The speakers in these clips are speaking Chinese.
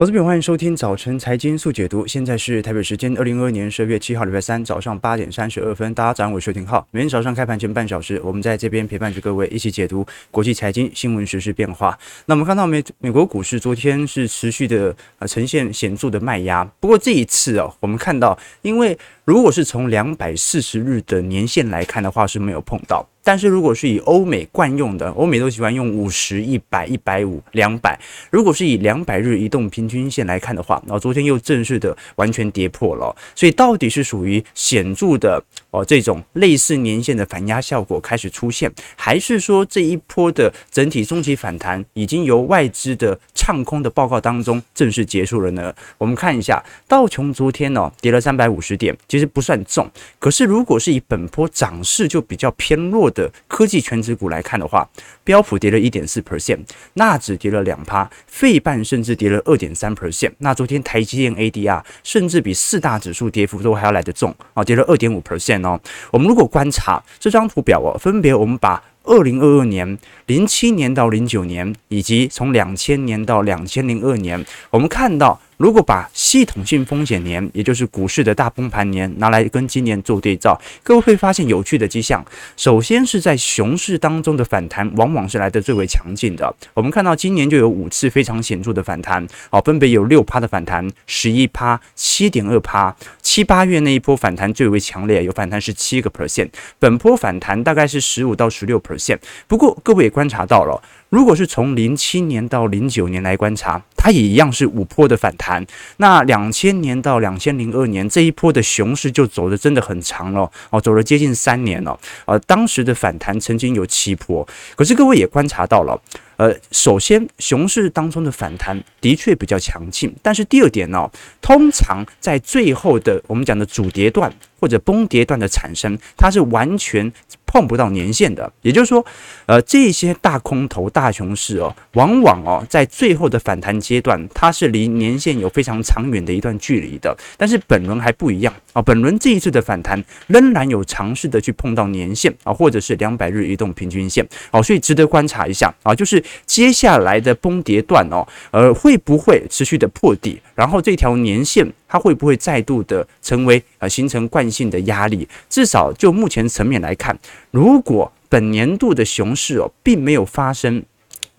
投资朋友，欢迎收听早晨财经速解读。现在是台北时间二零二二年十二月七号，礼拜三早上八点三十二分。大家早上好，我是廷浩。每天早上开盘前半小时，我们在这边陪伴着各位一起解读国际财经新闻、时事变化。那我们看到美美国股市昨天是持续的呃呈现显著的卖压，不过这一次哦，我们看到，因为如果是从两百四十日的年限来看的话，是没有碰到。但是如果是以欧美惯用的，欧美都喜欢用五十、一百、一百五、两百。如果是以两百日移动平均线来看的话，然后昨天又正式的完全跌破了。所以到底是属于显著的哦这种类似年线的反压效果开始出现，还是说这一波的整体中期反弹已经由外资的唱空的报告当中正式结束了呢？我们看一下道琼昨天呢、哦、跌了三百五十点，其实不算重，可是如果是以本波涨势就比较偏弱的。的科技全指股来看的话，标普跌了一点四 percent，纳指跌了两趴，费半甚至跌了二点三 percent。那昨天台积电 ADR 甚至比四大指数跌幅都还要来得重啊，跌了二点五 percent 哦。我们如果观察这张图表哦，分别我们把二零二二年、零七年到零九年，以及从两千年到两千零二年，我们看到。如果把系统性风险年，也就是股市的大崩盘年拿来跟今年做对照，各位会发现有趣的迹象。首先是在熊市当中的反弹，往往是来得最为强劲的。我们看到今年就有五次非常显著的反弹，好，分别有六趴的反弹，十一趴，七点二趴，七八月那一波反弹最为强烈，有反弹是七个 percent，本波反弹大概是十五到十六 percent。不过各位也观察到了。如果是从零七年到零九年来观察，它也一样是五波的反弹。那两千年到两千零二年这一波的熊市就走的真的很长了哦，走了接近三年了。呃，当时的反弹曾经有七波，可是各位也观察到了，呃，首先熊市当中的反弹的确比较强劲，但是第二点呢，通常在最后的我们讲的主跌段或者崩跌段的产生，它是完全。碰不到年线的，也就是说，呃，这些大空头、大熊市哦，往往哦，在最后的反弹阶段，它是离年线有非常长远的一段距离的。但是本轮还不一样啊，本轮这一次的反弹仍然有尝试的去碰到年线啊，或者是两百日移动平均线哦，所以值得观察一下啊，就是接下来的崩跌段哦，呃，会不会持续的破底，然后这条年线。它会不会再度的成为呃形成惯性的压力？至少就目前层面来看，如果本年度的熊市哦，并没有发生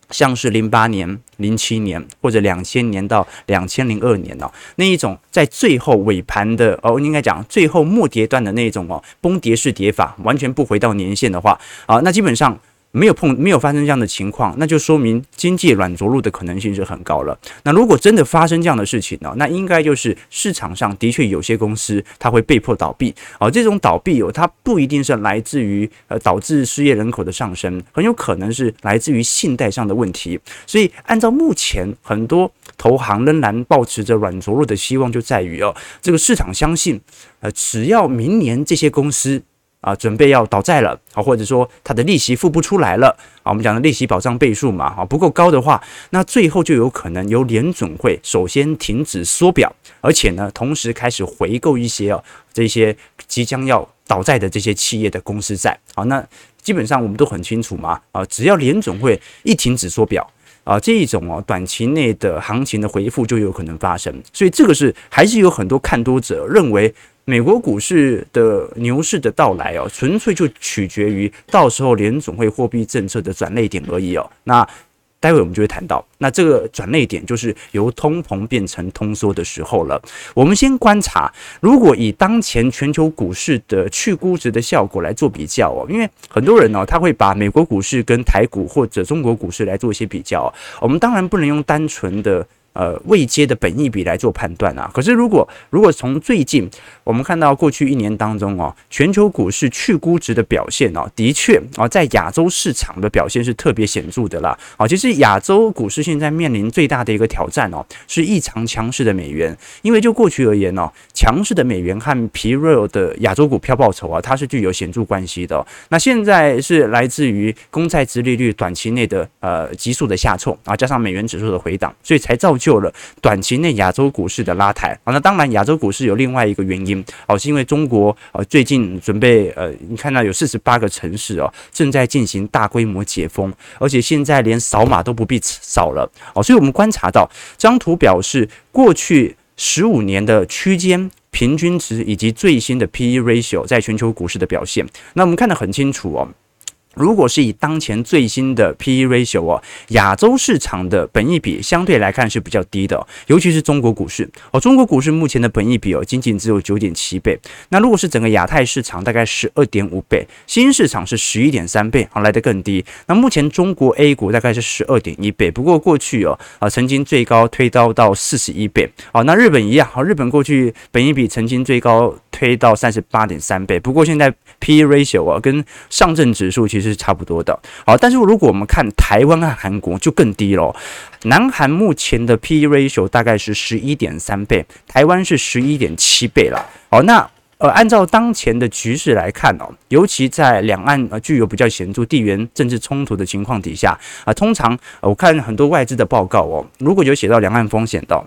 像是零八年、零七年或者两千年到两千零二年哦那一种在最后尾盘的哦，应该讲最后末跌段的那一种哦崩跌式跌法，完全不回到年线的话啊，那基本上。没有碰，没有发生这样的情况，那就说明经济软着陆的可能性是很高了。那如果真的发生这样的事情呢？那应该就是市场上的确有些公司它会被迫倒闭啊。这种倒闭哦，它不一定是来自于呃导致失业人口的上升，很有可能是来自于信贷上的问题。所以按照目前很多投行仍然抱持着软着陆的希望，就在于哦，这个市场相信呃，只要明年这些公司。啊，准备要倒债了啊，或者说它的利息付不出来了啊，我们讲的利息保障倍数嘛，啊不够高的话，那最后就有可能由联准会首先停止缩表，而且呢，同时开始回购一些啊这些即将要倒债的这些企业的公司债啊，那基本上我们都很清楚嘛，啊，只要联准会一停止缩表啊，这一种哦短期内的行情的回复就有可能发生，所以这个是还是有很多看多者认为。美国股市的牛市的到来哦，纯粹就取决于到时候联总会货币政策的转捩点而已哦。那待会我们就会谈到，那这个转捩点就是由通膨变成通缩的时候了。我们先观察，如果以当前全球股市的去估值的效果来做比较哦，因为很多人呢，他会把美国股市跟台股或者中国股市来做一些比较。我们当然不能用单纯的。呃，未接的本益比来做判断啊。可是如果如果从最近我们看到过去一年当中哦，全球股市去估值的表现哦，的确啊，在亚洲市场的表现是特别显著的啦。啊，其实亚洲股市现在面临最大的一个挑战哦，是异常强势的美元。因为就过去而言哦，强势的美元和疲弱的亚洲股票报酬啊，它是具有显著关系的。那现在是来自于公债殖利率短期内的呃急速的下挫啊，加上美元指数的回档，所以才造就。了短期内亚洲股市的拉抬。啊，那当然亚洲股市有另外一个原因，哦，是因为中国呃最近准备呃，你看到有四十八个城市哦正在进行大规模解封，而且现在连扫码都不必扫了哦，所以我们观察到这张图表示过去十五年的区间。平均值以及最新的 P/E ratio 在全球股市的表现，那我们看得很清楚哦。如果是以当前最新的 P/E ratio 哦，亚洲市场的本益比相对来看是比较低的，尤其是中国股市哦。中国股市目前的本益比哦，仅仅只有九点七倍。那如果是整个亚太市场，大概十二点五倍，新市场是十一点三倍，啊，来得更低。那目前中国 A 股大概是十二点一倍，不过过去哦啊曾经最高推高到四十一倍。哦，那日本一样，好，日本过去本益比曾经最高推到三十八点三倍，不过现在 P/E ratio 啊跟上证指数其实是差不多的，好，但是如果我们看台湾和韩国就更低了。南韩目前的 P/E ratio 大概是十一点三倍，台湾是十一点七倍了。好，那呃，按照当前的局势来看哦，尤其在两岸呃具有比较显著地缘政治冲突的情况底下啊，通常我看很多外资的报告哦，如果有写到两岸风险的。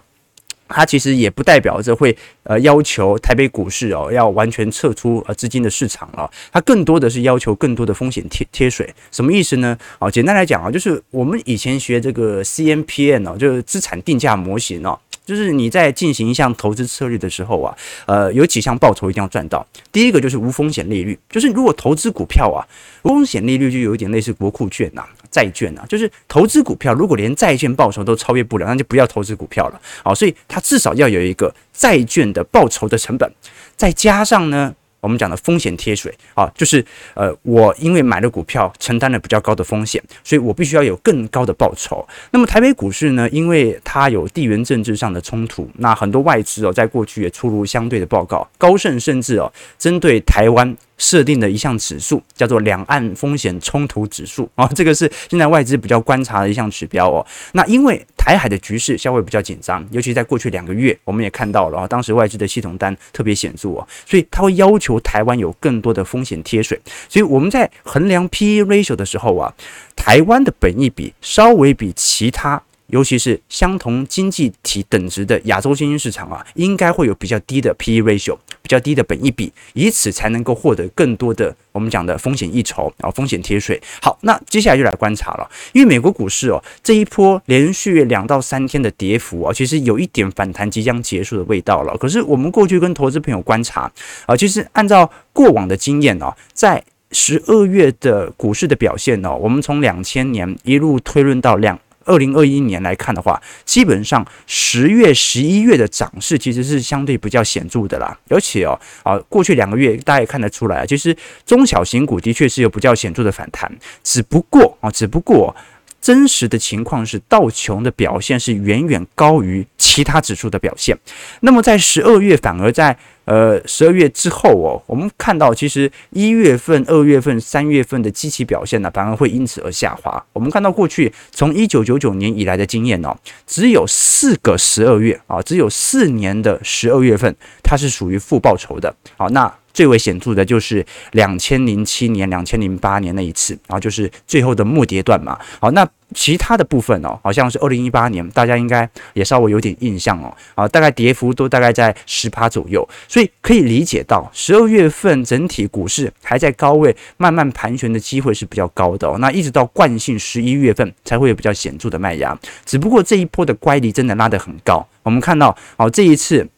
它其实也不代表着会呃要求台北股市哦要完全撤出呃资金的市场了，它更多的是要求更多的风险贴贴水，什么意思呢？啊，简单来讲啊，就是我们以前学这个 CMPN 哦，就是资产定价模型哦，就是你在进行一项投资策略的时候啊，呃，有几项报酬一定要赚到。第一个就是无风险利率，就是如果投资股票啊，无风险利率就有一点类似国库券呐。债券啊，就是投资股票，如果连债券报酬都超越不了，那就不要投资股票了。好，所以它至少要有一个债券的报酬的成本，再加上呢，我们讲的风险贴水啊，就是呃，我因为买了股票，承担了比较高的风险，所以我必须要有更高的报酬。那么台北股市呢，因为它有地缘政治上的冲突，那很多外资哦，在过去也出炉相对的报告，高盛甚至哦，针对台湾。设定的一项指数叫做两岸风险冲突指数啊，这个是现在外资比较观察的一项指标哦。那因为台海的局势稍微比较紧张，尤其在过去两个月，我们也看到了啊，当时外资的系统单特别显著哦，所以他会要求台湾有更多的风险贴水。所以我们在衡量 P/E ratio 的时候啊，台湾的本益比稍微比其他。尤其是相同经济体等值的亚洲新兴市场啊，应该会有比较低的 P/E ratio，比较低的本益比，以此才能够获得更多的我们讲的风险溢酬啊，风险贴水。好，那接下来就来观察了，因为美国股市哦，这一波连续两到三天的跌幅啊，其实有一点反弹即将结束的味道了。可是我们过去跟投资朋友观察啊，其实按照过往的经验哦，在十二月的股市的表现呢，我们从两千年一路推论到两。二零二一年来看的话，基本上十月、十一月的涨势其实是相对比较显著的啦。而且哦，啊，过去两个月大家也看得出来啊，其实中小型股的确是有比较显著的反弹。只不过啊，只不过真实的情况是道琼的表现是远远高于其他指数的表现。那么在十二月反而在。呃，十二月之后哦，我们看到其实一月份、二月份、三月份的基期表现呢，反而会因此而下滑。我们看到过去从一九九九年以来的经验哦，只有四个十二月啊，只有四年的十二月份，它是属于负报酬的。好，那。最为显著的就是两千零七年、两千零八年那一次，然后就是最后的末跌段嘛。好，那其他的部分哦，好像是二零一八年，大家应该也稍微有点印象哦。啊，大概跌幅都大概在十趴左右，所以可以理解到十二月份整体股市还在高位慢慢盘旋的机会是比较高的哦。那一直到惯性十一月份才会有比较显著的卖压，只不过这一波的乖离真的拉得很高。我们看到，好，这一次。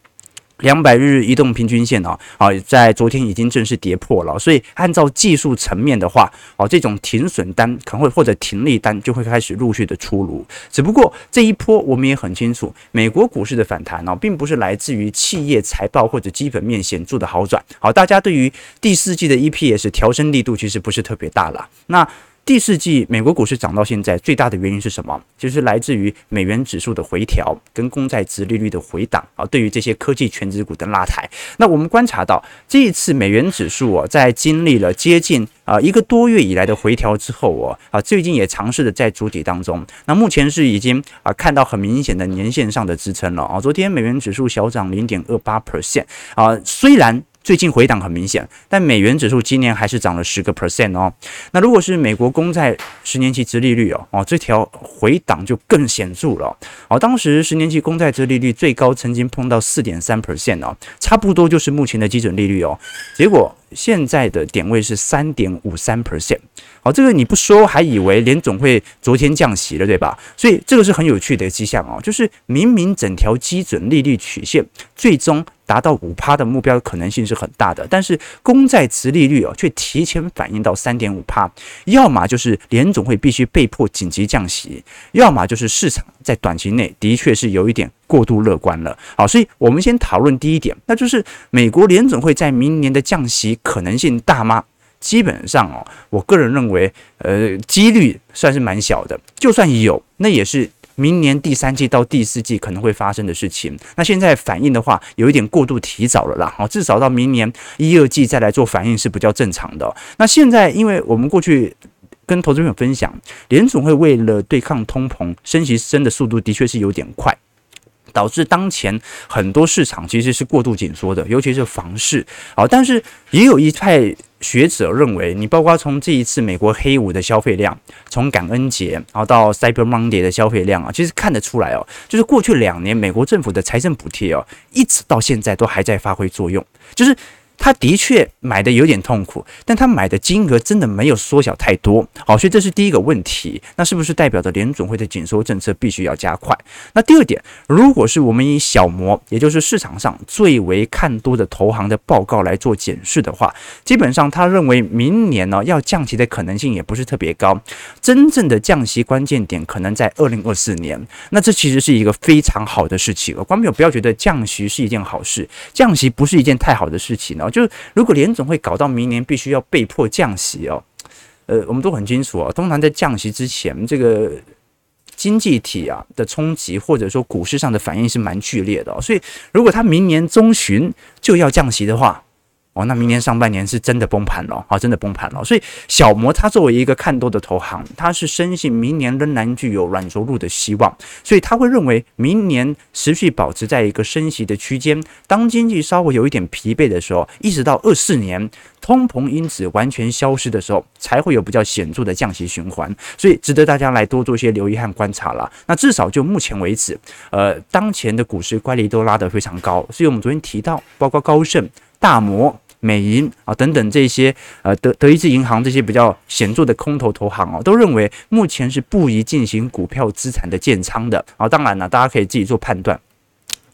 两百日移动平均线哦，啊，在昨天已经正式跌破了，所以按照技术层面的话，哦，这种停损单可能会或者停利单就会开始陆续的出炉。只不过这一波我们也很清楚，美国股市的反弹哦，并不是来自于企业财报或者基本面显著的好转。好，大家对于第四季的 EPS 调升力度其实不是特别大了。那第四季美国股市涨到现在最大的原因是什么？就是来自于美元指数的回调跟公债殖利率的回档啊，对于这些科技全值股的拉抬。那我们观察到这一次美元指数啊，在经历了接近啊一个多月以来的回调之后哦啊，最近也尝试着在筑底当中。那目前是已经啊看到很明显的年线上的支撑了啊。昨天美元指数小涨零点二八 percent 啊，虽然。最近回档很明显，但美元指数今年还是涨了十个 percent 哦。那如果是美国公债十年期殖利率哦，哦，这条回档就更显著了哦。当时十年期公债殖利率最高曾经碰到四点三 percent 哦，差不多就是目前的基准利率哦。结果现在的点位是三点五三 percent。好，这个你不说还以为联总会昨天降息了，对吧？所以这个是很有趣的迹象哦，就是明明整条基准利率曲线最终达到五趴的目标可能性是很大的，但是公债殖利率哦却提前反映到三点五趴，要么就是联总会必须被迫紧急降息，要么就是市场在短期内的确是有一点过度乐观了。好，所以我们先讨论第一点，那就是美国联总会在明年的降息可能性大吗？基本上哦，我个人认为，呃，几率算是蛮小的。就算有，那也是明年第三季到第四季可能会发生的事情。那现在反应的话，有一点过度提早了啦。哦，至少到明年一二季再来做反应是比较正常的。那现在，因为我们过去跟投资朋友分享，联总会为了对抗通膨，升息升的速度的确是有点快。导致当前很多市场其实是过度紧缩的，尤其是房市好。但是也有一派学者认为，你包括从这一次美国黑五的消费量，从感恩节然后到 Cyber Monday 的消费量啊，其实看得出来哦，就是过去两年美国政府的财政补贴哦，一直到现在都还在发挥作用，就是。他的确买的有点痛苦，但他买的金额真的没有缩小太多，好，所以这是第一个问题。那是不是代表着联准会的紧缩政策必须要加快？那第二点，如果是我们以小摩，也就是市场上最为看多的投行的报告来做检视的话，基本上他认为明年呢要降息的可能性也不是特别高，真正的降息关键点可能在二零二四年。那这其实是一个非常好的事情。观众朋友不要觉得降息是一件好事，降息不是一件太好的事情呢。就如果联总会搞到明年必须要被迫降息哦，呃，我们都很清楚啊，通常在降息之前，这个经济体啊的冲击或者说股市上的反应是蛮剧烈的哦，所以如果他明年中旬就要降息的话。哦，那明年上半年是真的崩盘了，好，真的崩盘了。所以小摩他作为一个看多的投行，他是深信明年仍然具有软着陆的希望，所以他会认为明年持续保持在一个升息的区间。当经济稍微有一点疲惫的时候，一直到二四年通膨因子完全消失的时候，才会有比较显著的降息循环。所以值得大家来多做一些留意和观察了。那至少就目前为止，呃，当前的股市乖离都拉得非常高，所以我们昨天提到，包括高盛、大摩。美银啊等等这些呃德德意志银行这些比较显著的空头投行哦，都认为目前是不宜进行股票资产的建仓的啊。当然了，大家可以自己做判断。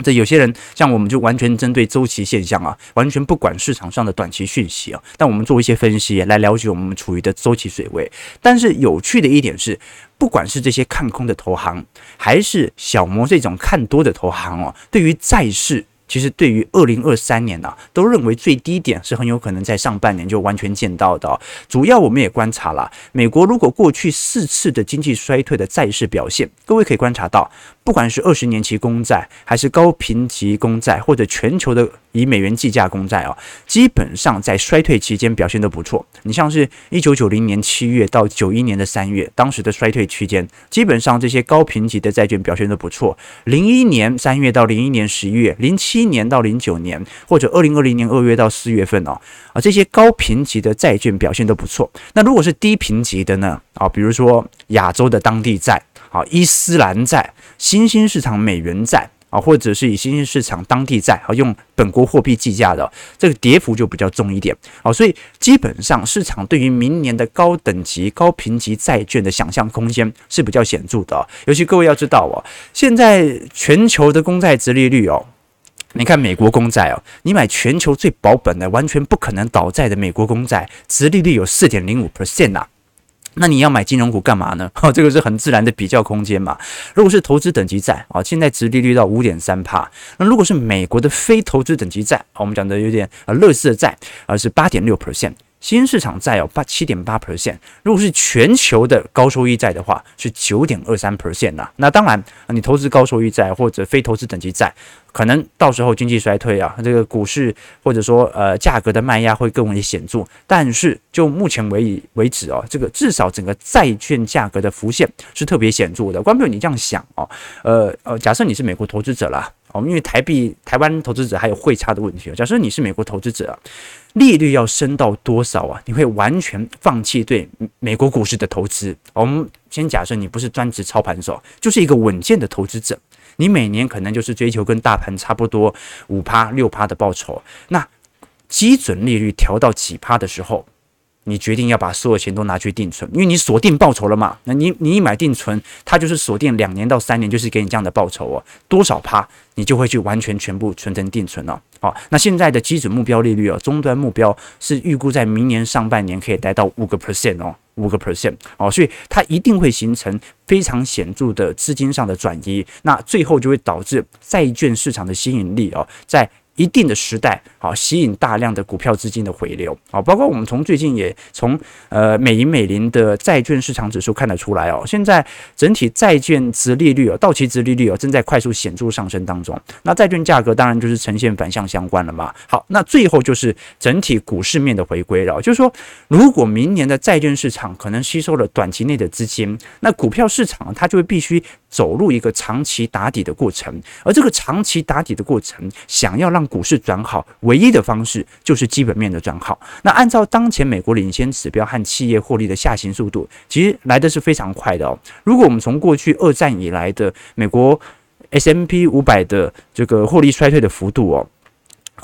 这有些人像我们就完全针对周期现象啊，完全不管市场上的短期讯息啊。但我们做一些分析来了解我们处于的周期水位。但是有趣的一点是，不管是这些看空的投行，还是小摩这种看多的投行哦，对于债市。其实对于二零二三年啊，都认为最低点是很有可能在上半年就完全见到的。主要我们也观察了，美国如果过去四次的经济衰退的债市表现，各位可以观察到，不管是二十年期公债，还是高评级公债，或者全球的以美元计价公债啊，基本上在衰退期间表现都不错。你像是一九九零年七月到九一年的三月，当时的衰退区间，基本上这些高评级的债券表现都不错。零一年三月到零一年十一月，零七年到零九年，或者二零二零年二月到四月份哦，啊，这些高评级的债券表现都不错。那如果是低评级的呢？啊，比如说亚洲的当地债，啊，伊斯兰债、新兴市场美元债。啊，或者是以新兴市场当地债啊，用本国货币计价的，这个跌幅就比较重一点啊，所以基本上市场对于明年的高等级、高评级债券的想象空间是比较显著的。尤其各位要知道哦，现在全球的公债殖利率哦，你看美国公债哦，你买全球最保本的、完全不可能倒债的美国公债，殖利率有四点零五 percent 呐。那你要买金融股干嘛呢？哈，这个是很自然的比较空间嘛。如果是投资等级债啊，现在殖利率到五点三帕。那如果是美国的非投资等级债，我们讲的有点啊，乐视的债，而是八点六 percent。新市场债有八七点八 percent，如果是全球的高收益债的话，是九点二三 percent 呐。那当然，你投资高收益债或者非投资等级债，可能到时候经济衰退啊，这个股市或者说呃价格的卖压会更为显著。但是就目前为为止哦，这个至少整个债券价格的浮现是特别显著的。关不你这样想哦，呃呃，假设你是美国投资者啦。哦，因为台币台湾投资者还有汇差的问题。假设你是美国投资者啊，利率要升到多少啊？你会完全放弃对美国股市的投资？我们先假设你不是专职操盘手，就是一个稳健的投资者，你每年可能就是追求跟大盘差不多五趴六趴的报酬。那基准利率调到几趴的时候，你决定要把所有钱都拿去定存，因为你锁定报酬了嘛。那你你一买定存，它就是锁定两年到三年，就是给你这样的报酬哦。多少趴，你就会去完全全部存成定存了。好，那现在的基准目标利率哦，终端目标是预估在明年上半年可以达到五个 percent 哦，五个 percent 哦，所以它一定会形成非常显著的资金上的转移，那最后就会导致债券市场的吸引力哦，在。一定的时代，好吸引大量的股票资金的回流，好，包括我们从最近也从呃美银美林的债券市场指数看得出来哦，现在整体债券殖利率哦，到期殖利率哦正在快速显著上升当中，那债券价格当然就是呈现反向相关了嘛。好，那最后就是整体股市面的回归了，就是说如果明年的债券市场可能吸收了短期内的资金，那股票市场它就会必须走入一个长期打底的过程，而这个长期打底的过程，想要让股市转好，唯一的方式就是基本面的转好。那按照当前美国领先指标和企业获利的下行速度，其实来的是非常快的哦。如果我们从过去二战以来的美国 S M P 五百的这个获利衰退的幅度哦。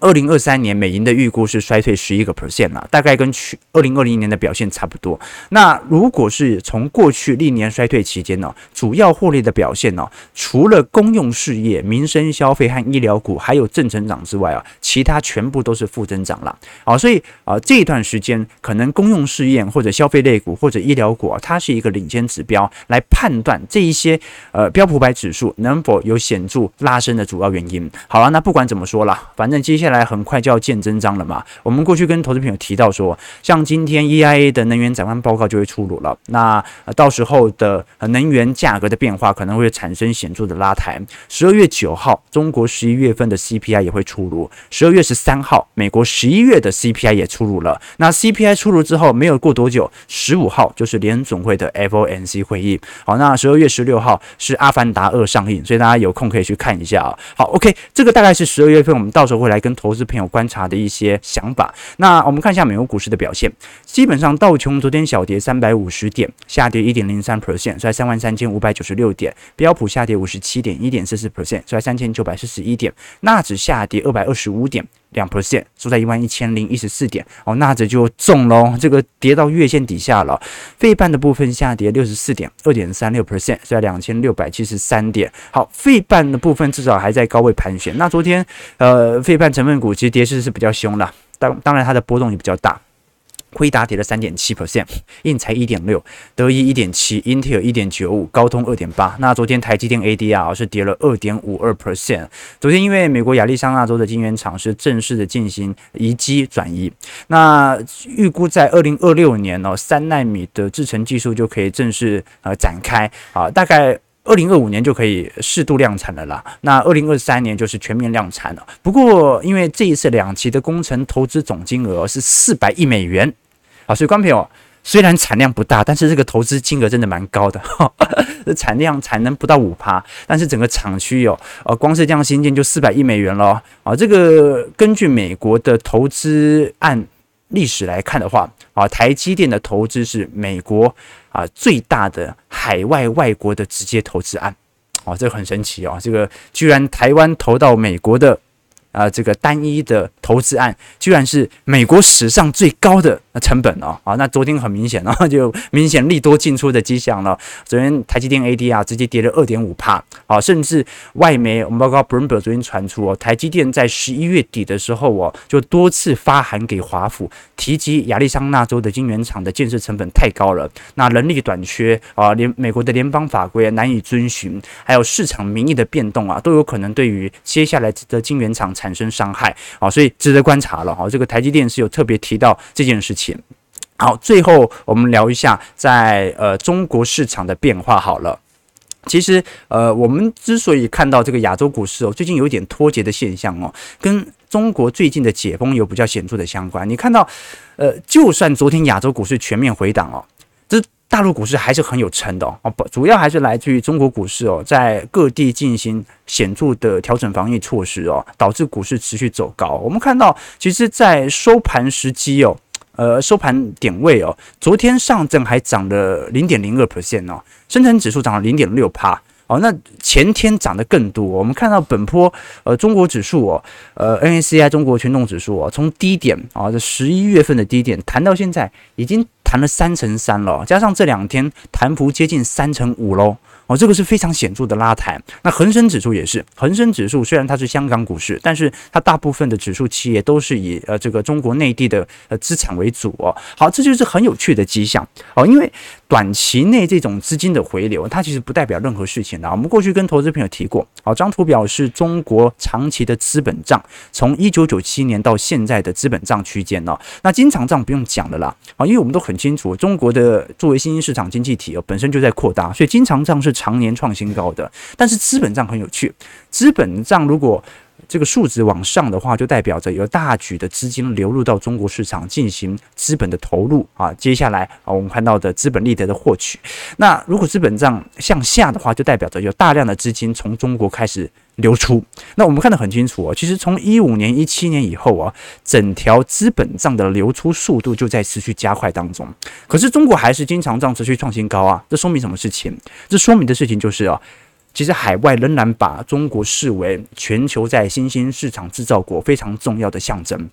二零二三年美银的预估是衰退十一个 percent 了，大概跟去二零二零年的表现差不多。那如果是从过去历年衰退期间呢，主要获利的表现呢，除了公用事业、民生消费和医疗股还有正成长之外啊，其他全部都是负增长了。啊，所以啊这一段时间可能公用事业或者消费类股或者医疗股啊，它是一个领先指标来判断这一些呃标普百指数能否有显著拉升的主要原因。好了，那不管怎么说了，反正接下来。接下来很快就要见真章了嘛。我们过去跟投资朋友提到说，像今天 EIA 的能源展望报告就会出炉了。那到时候的能源价格的变化可能会产生显著的拉抬。十二月九号，中国十一月份的 CPI 也会出炉。十二月十三号，美国十一月的 CPI 也出炉了。那 CPI 出炉之后，没有过多久，十五号就是联总会的 FOMC 会议。好，那十二月十六号是《阿凡达二》上映，所以大家有空可以去看一下啊。好，OK，这个大概是十二月份，我们到时候会来跟。投资朋友观察的一些想法，那我们看一下美国股市的表现。基本上道琼昨天小跌三百五十点，下跌一点零三 percent，在三万三千五百九十六点。标普下跌五十七点，一点四四 percent，在三千九百四十一点。纳指下跌二百二十五点。两 percent 收在一万一千零一十四点哦，那这就重喽，这个跌到月线底下了。费半的部分下跌六十四点，二点三六 percent，收在两千六百七十三点。好，费半的部分至少还在高位盘旋。那昨天呃，费半成分股其实跌势是比较凶的，当当然它的波动也比较大。辉达跌了三点七 percent，应材一点六，德仪一点七，Intel 一点九五，高通二点八。那昨天台积电 ADR 是跌了二点五二 percent。昨天因为美国亚利桑那州的晶圆厂是正式的进行移机转移，那预估在二零二六年哦，三纳米的制程技术就可以正式呃展开啊，大概。二零二五年就可以适度量产了啦，那二零二三年就是全面量产了。不过，因为这一次两期的工程投资总金额是四百亿美元啊，所以观众朋友虽然产量不大，但是这个投资金额真的蛮高的。这 产量产能不到五趴，但是整个厂区有呃，光是这样新建就四百亿美元了啊。这个根据美国的投资案历史来看的话啊，台积电的投资是美国。啊，最大的海外外国的直接投资案，哦，这个很神奇哦，这个居然台湾投到美国的。啊，这个单一的投资案居然是美国史上最高的成本哦！啊，那昨天很明显哦，就明显利多进出的迹象了。昨天台积电 ADR 直接跌了二点五帕，啊，甚至外媒我们包括 Bloomberg 昨天传出哦，台积电在十一月底的时候哦，就多次发函给华府，提及亚利桑那州的晶圆厂的建设成本太高了，那人力短缺啊，联美国的联邦法规难以遵循，还有市场民意的变动啊，都有可能对于接下来的晶圆厂产产生伤害啊，所以值得观察了哈。这个台积电是有特别提到这件事情。好，最后我们聊一下在呃中国市场的变化好了。其实呃，我们之所以看到这个亚洲股市哦，最近有点脱节的现象哦，跟中国最近的解封有比较显著的相关。你看到呃，就算昨天亚洲股市全面回档哦，大陆股市还是很有撑的哦，不，主要还是来自于中国股市哦，在各地进行显著的调整防疫措施哦，导致股市持续走高。我们看到，其实，在收盘时机哦，呃，收盘点位哦，昨天上证还涨了零点零二 percent 哦，深成指数涨了零点六帕。哦，那前天涨得更多。我们看到本波呃中国指数哦，呃，N A C I 中国权重指数哦，从低点啊这十一月份的低点弹到现在，已经弹了三成三了，加上这两天弹幅接近三成五喽。哦，这个是非常显著的拉抬。那恒生指数也是，恒生指数虽然它是香港股市，但是它大部分的指数企业都是以呃这个中国内地的呃资产为主哦。好，这就是很有趣的迹象哦，因为短期内这种资金的回流，它其实不代表任何事情的。我们过去跟投资朋友提过，好，张图表示中国长期的资本账，从一九九七年到现在的资本账区间哦。那经常账不用讲了啦，啊，因为我们都很清楚，中国的作为新兴市场经济体哦，本身就在扩大，所以经常账是。常年创新高的，但是资本账很有趣，资本账如果这个数值往上的话，就代表着有大举的资金流入到中国市场进行资本的投入啊。接下来啊，我们看到的资本利得的获取，那如果资本账向下的话，就代表着有大量的资金从中国开始。流出，那我们看得很清楚哦。其实从一五年、一七年以后啊，整条资本账的流出速度就在持续加快当中。可是中国还是经常账持续创新高啊，这说明什么事情？这说明的事情就是啊，其实海外仍然把中国视为全球在新兴市场制造国非常重要的象征，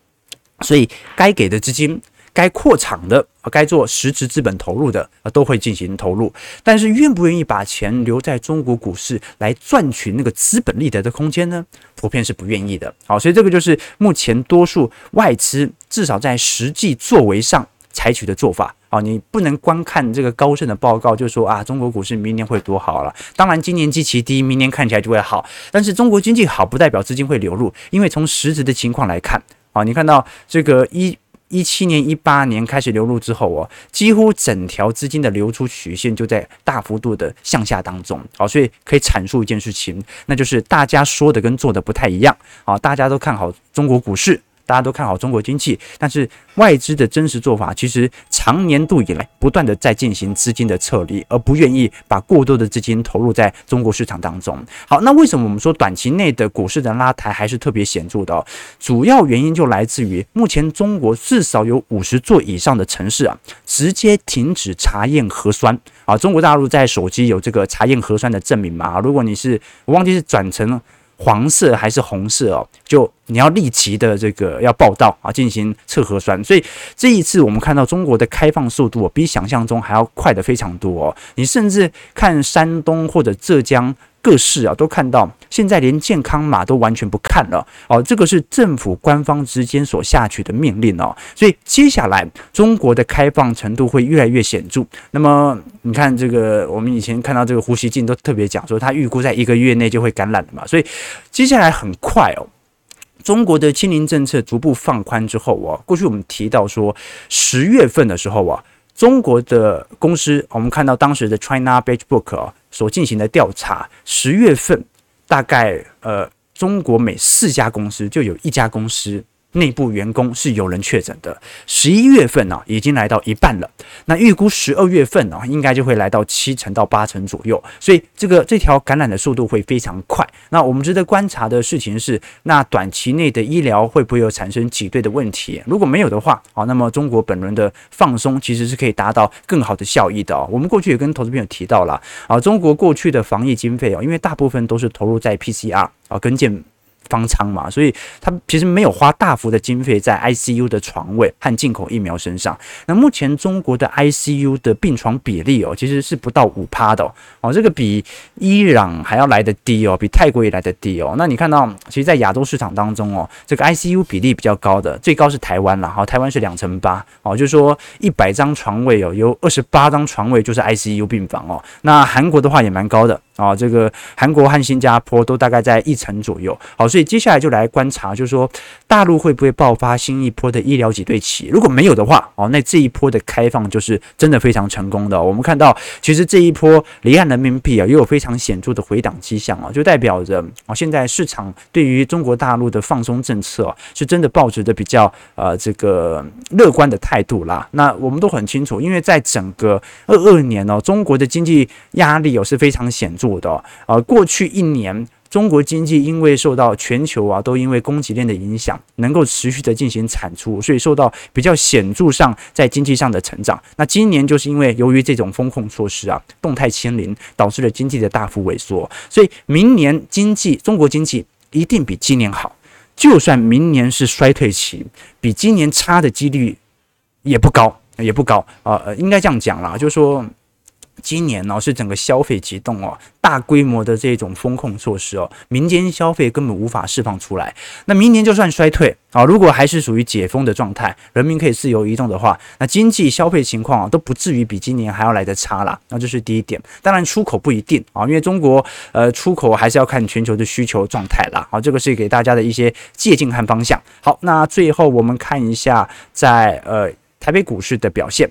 所以该给的资金。该扩厂的，该做实质资本投入的啊，都会进行投入。但是愿不愿意把钱留在中国股市来赚取那个资本利得的空间呢？普遍是不愿意的。好，所以这个就是目前多数外资至少在实际作为上采取的做法。啊，你不能光看这个高盛的报告就说啊，中国股市明年会多好了。当然，今年基期低，明年看起来就会好。但是中国经济好不代表资金会流入，因为从实质的情况来看，啊，你看到这个一。一七年、一八年开始流入之后哦，几乎整条资金的流出曲线就在大幅度的向下当中。好，所以可以阐述一件事情，那就是大家说的跟做的不太一样。啊，大家都看好中国股市。大家都看好中国经济，但是外资的真实做法其实长年度以来不断的在进行资金的撤离，而不愿意把过多的资金投入在中国市场当中。好，那为什么我们说短期内的股市的拉抬还是特别显著的？主要原因就来自于目前中国至少有五十座以上的城市啊，直接停止查验核酸啊。中国大陆在手机有这个查验核酸的证明吗？如果你是我忘记是转成了。黄色还是红色哦？就你要立即的这个要报道啊，进行测核酸。所以这一次我们看到中国的开放速度比想象中还要快的非常多哦。你甚至看山东或者浙江。各市啊，都看到现在连健康码都完全不看了。哦，这个是政府官方之间所下取的命令哦，所以接下来中国的开放程度会越来越显著。那么你看这个，我们以前看到这个胡锡进都特别讲说，他预估在一个月内就会感染了嘛，所以接下来很快哦，中国的清零政策逐步放宽之后哦，过去我们提到说十月份的时候啊，中国的公司我们看到当时的 China Beige Book 啊。所进行的调查，十月份大概呃，中国每四家公司就有一家公司。内部员工是有人确诊的，十一月份呢、啊、已经来到一半了，那预估十二月份呢、啊、应该就会来到七成到八成左右，所以这个这条感染的速度会非常快。那我们值得观察的事情是，那短期内的医疗会不会有产生挤兑的问题？如果没有的话，啊，那么中国本轮的放松其实是可以达到更好的效益的。我们过去也跟投资朋友提到了啊，中国过去的防疫经费啊，因为大部分都是投入在 PCR 啊跟进。方舱嘛，所以他其实没有花大幅的经费在 ICU 的床位和进口疫苗身上。那目前中国的 ICU 的病床比例哦，其实是不到五趴的哦，哦这个比伊朗还要来得低哦，比泰国也来得低哦。那你看到，其实，在亚洲市场当中哦，这个 ICU 比例比较高的，最高是台湾了哈，台湾是两成八哦，就是说一百张床位哦，有二十八张床位就是 ICU 病房哦。那韩国的话也蛮高的啊，这个韩国和新加坡都大概在一成左右。好，所以。接下来就来观察，就是说大陆会不会爆发新一波的医疗挤兑期？如果没有的话，哦，那这一波的开放就是真的非常成功的。我们看到，其实这一波离岸人民币啊，也有非常显著的回档迹象啊，就代表着啊，现在市场对于中国大陆的放松政策，是真的抱着的比较呃这个乐观的态度啦。那我们都很清楚，因为在整个二二年哦，中国的经济压力哦是非常显著的啊，呃，过去一年。中国经济因为受到全球啊，都因为供给链的影响，能够持续的进行产出，所以受到比较显著上在经济上的成长。那今年就是因为由于这种风控措施啊，动态清零，导致了经济的大幅萎缩，所以明年经济中国经济一定比今年好。就算明年是衰退期，比今年差的几率也不高，也不高啊。呃，应该这样讲啦，就是说。今年呢、是整个消费启动哦，大规模的这种风控措施哦，民间消费根本无法释放出来。那明年就算衰退啊，如果还是属于解封的状态，人民可以自由移动的话，那经济消费情况都不至于比今年还要来得差啦。那这是第一点。当然出口不一定啊，因为中国呃出口还是要看全球的需求状态啦。好，这个是给大家的一些借鉴和方向。好，那最后我们看一下在呃台北股市的表现。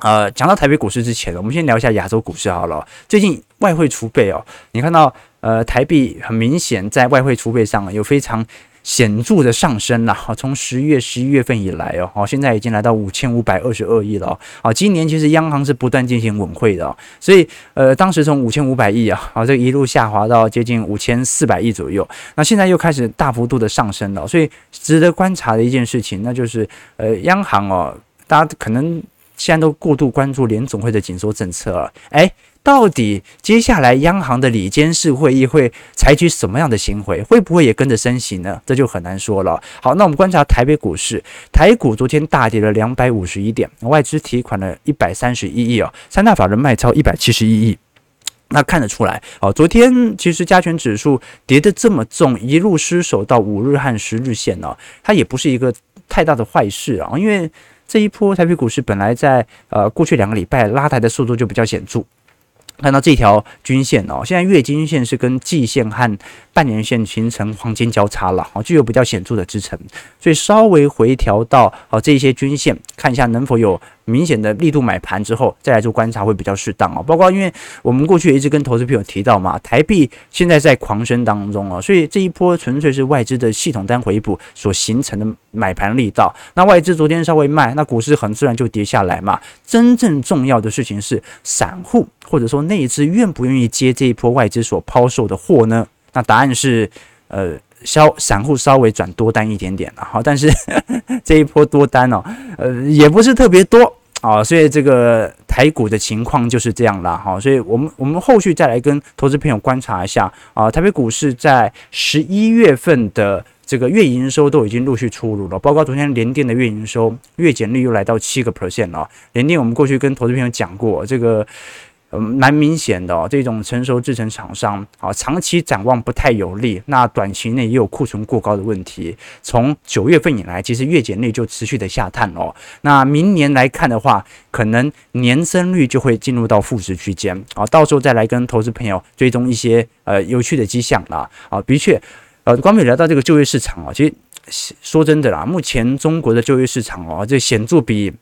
呃，讲到台北股市之前，我们先聊一下亚洲股市好了。最近外汇储备哦，你看到呃台币很明显在外汇储备上有非常显著的上升了。好，从十月、十一月份以来哦，现在已经来到五千五百二十二亿了。好，今年其实央行是不断进行稳汇的，所以呃，当时从五千五百亿啊，好，这一路下滑到接近五千四百亿左右。那现在又开始大幅度的上升了，所以值得观察的一件事情，那就是呃，央行哦，大家可能。现在都过度关注联总会的紧缩政策了，诶，到底接下来央行的里监事会议会采取什么样的行为？会不会也跟着升息呢？这就很难说了。好，那我们观察台北股市，台股昨天大跌了两百五十一点，外资提款了一百三十一亿哦，三大法人卖超一百七十一亿。那看得出来哦，昨天其实加权指数跌得这么重，一路失守到五日和十日线呢，它也不是一个太大的坏事啊，因为。这一波台北股市本来在呃过去两个礼拜拉抬的速度就比较显著，看到这条均线哦，现在月均线是跟季线和半年线形成黄金交叉了，哦，具有比较显著的支撑，所以稍微回调到哦这些均线，看一下能否有。明显的力度买盘之后，再来做观察会比较适当哦。包括因为我们过去一直跟投资朋友提到嘛，台币现在在狂升当中哦，所以这一波纯粹是外资的系统单回补所形成的买盘力道。那外资昨天稍微卖，那股市很自然就跌下来嘛。真正重要的事情是，散户或者说内资愿不愿意接这一波外资所抛售的货呢？那答案是，呃。稍散户稍微转多单一点点了，好，但是 这一波多单哦，呃，也不是特别多啊，所以这个台股的情况就是这样了，哈，所以我们我们后续再来跟投资朋友观察一下啊，台北股市在十一月份的这个月营收都已经陆续出炉了，包括昨天联电的月营收月减率又来到七个 percent 了，联电我们过去跟投资朋友讲过这个。嗯，蛮明显的哦，这种成熟制程厂商啊，长期展望不太有利。那短期内也有库存过高的问题。从九月份以来，其实月减率就持续的下探哦。那明年来看的话，可能年增率就会进入到负值区间啊。到时候再来跟投资朋友追踪一些呃有趣的迹象啦。啊，的确，呃，光美聊到这个就业市场啊，其实说真的啦，目前中国的就业市场哦，这显著比。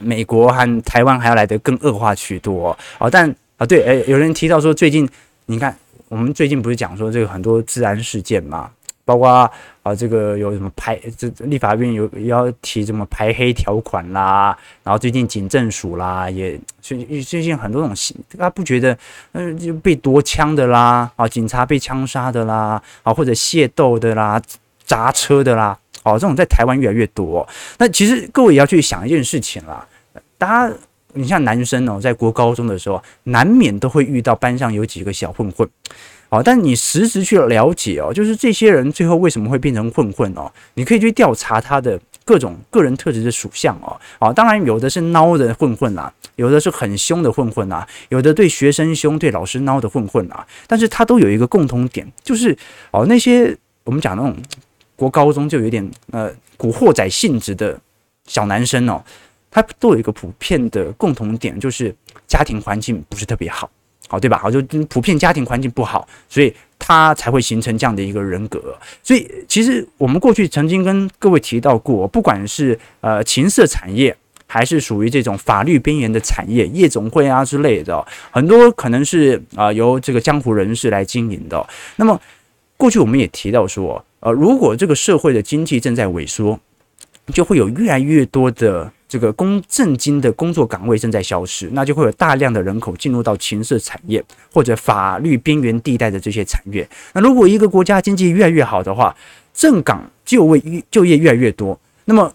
美国和台湾还要来得更恶化许多哦，但啊对，诶，有人提到说最近你看，我们最近不是讲说这个很多治安事件嘛，包括啊这个有什么排这立法院有要提什么排黑条款啦，然后最近警政署啦也最最近很多种大家不觉得嗯就被夺枪的啦啊警察被枪杀的啦啊或者械斗的啦砸车的啦。哦，这种在台湾越来越多。那其实各位也要去想一件事情啦，大家，你像男生哦，在国高中的时候，难免都会遇到班上有几个小混混。哦，但你实质去了解哦，就是这些人最后为什么会变成混混哦？你可以去调查他的各种个人特质的属相哦。哦，当然有的是孬的混混啊，有的是很凶的混混啊，有的对学生凶、对老师孬的混混啊。但是他都有一个共同点，就是哦，那些我们讲那种。国高中就有点呃古惑仔性质的小男生哦，他都有一个普遍的共同点，就是家庭环境不是特别好，好对吧？好，就普遍家庭环境不好，所以他才会形成这样的一个人格。所以，其实我们过去曾经跟各位提到过，不管是呃情色产业，还是属于这种法律边缘的产业，夜总会啊之类的，很多可能是啊、由这个江湖人士来经营的。那么，过去我们也提到说，呃，如果这个社会的经济正在萎缩，就会有越来越多的。这个工正经的工作岗位正在消失，那就会有大量的人口进入到情色产业或者法律边缘地带的这些产业。那如果一个国家经济越来越好的话，正岗就位就业越来越多，那么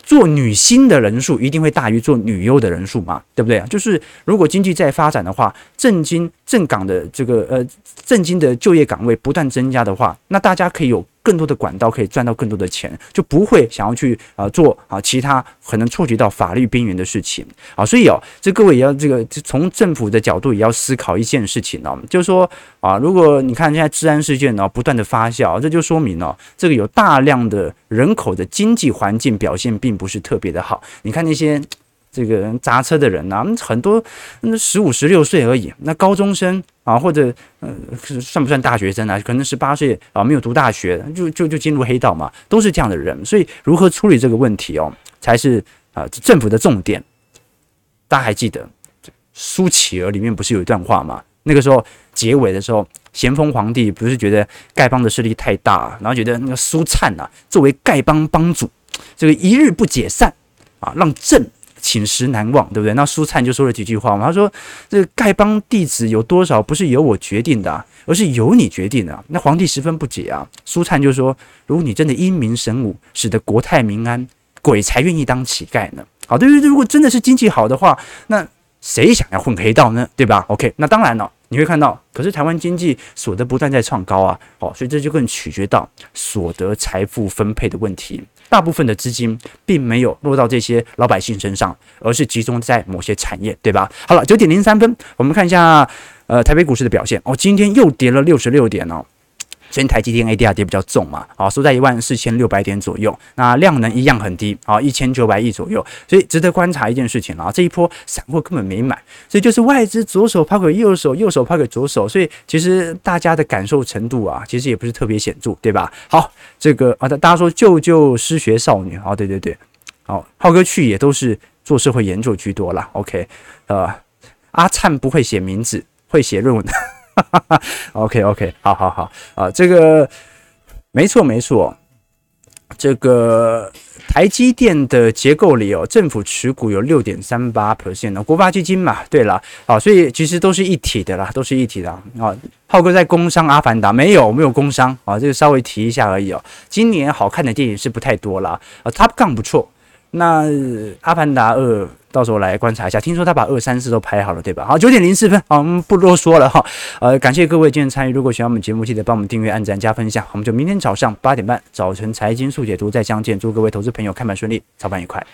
做女星的人数一定会大于做女优的人数嘛？对不对啊？就是如果经济在发展的话，正经正岗的这个呃正经的就业岗位不断增加的话，那大家可以有。更多的管道可以赚到更多的钱，就不会想要去啊做啊其他可能触及到法律边缘的事情啊，所以哦，这各位也要这个从政府的角度也要思考一件事情哦，就是说啊，如果你看现在治安事件呢不断的发酵，这就说明哦，这个有大量的人口的经济环境表现并不是特别的好，你看那些。这个砸车的人呐、很多那十五、十六岁而已，那高中生啊，或者呃，算不算大学生啊？可能十八岁啊，没有读大学，就就就进入黑道嘛，都是这样的人。所以，如何处理这个问题哦，才是啊政府的重点。大家还记得苏乞儿里面不是有一段话吗？那个时候结尾的时候，咸丰皇帝不是觉得丐帮的势力太大，然后觉得那个苏灿呐，作为丐帮帮主，这个一日不解散啊，让朕。寝食难忘，对不对？那苏灿就说了几句话嘛。他说：“这丐帮弟子有多少，不是由我决定的，而是由你决定的。”那皇帝十分不解啊。苏灿就说：“如果你真的英明神武，使得国泰民安，鬼才愿意当乞丐呢。”好，对对对，如果真的是经济好的话，那谁想要混黑道呢？对吧？OK，那当然了，你会看到，可是台湾经济所得不断在创高啊。哦，所以这就更取决到所得财富分配的问题。大部分的资金并没有落到这些老百姓身上，而是集中在某些产业，对吧？好了，九点零三分，我们看一下，呃，台北股市的表现哦，今天又跌了六十六点哦。先台积电 ADR 跌比较重嘛，好，收在一万四千六百点左右，那量能一样很低，啊，一千九百亿左右，所以值得观察一件事情啊，这一波散户根本没买，所以就是外资左手抛给右手，右手抛给左手，所以其实大家的感受程度啊，其实也不是特别显著，对吧？好，这个啊，大家说救救失学少女啊，对对对，好，浩哥去也都是做社会研究居多啦。OK，呃，阿灿不会写名字，会写论文。哈哈，OK OK，好好好啊，这个没错没错，这个台积电的结构里哦，政府持股有六点三八 percent 的国发基金嘛，对了，啊，所以其实都是一体的啦，都是一体的啊。浩哥在工商阿凡达没有没有工商啊，这个稍微提一下而已哦。今年好看的电影是不太多了啊，Top 杠不错，那阿凡达二。到时候来观察一下，听说他把二三四都拍好了，对吧？好，九点零四分，好，我们不多说了哈。呃，感谢各位今天参与，如果喜欢我们节目，记得帮我们订阅、按赞、加分下。我们就明天早上八点半，早晨财经速解读再相见。祝各位投资朋友开盘顺利，操盘愉快。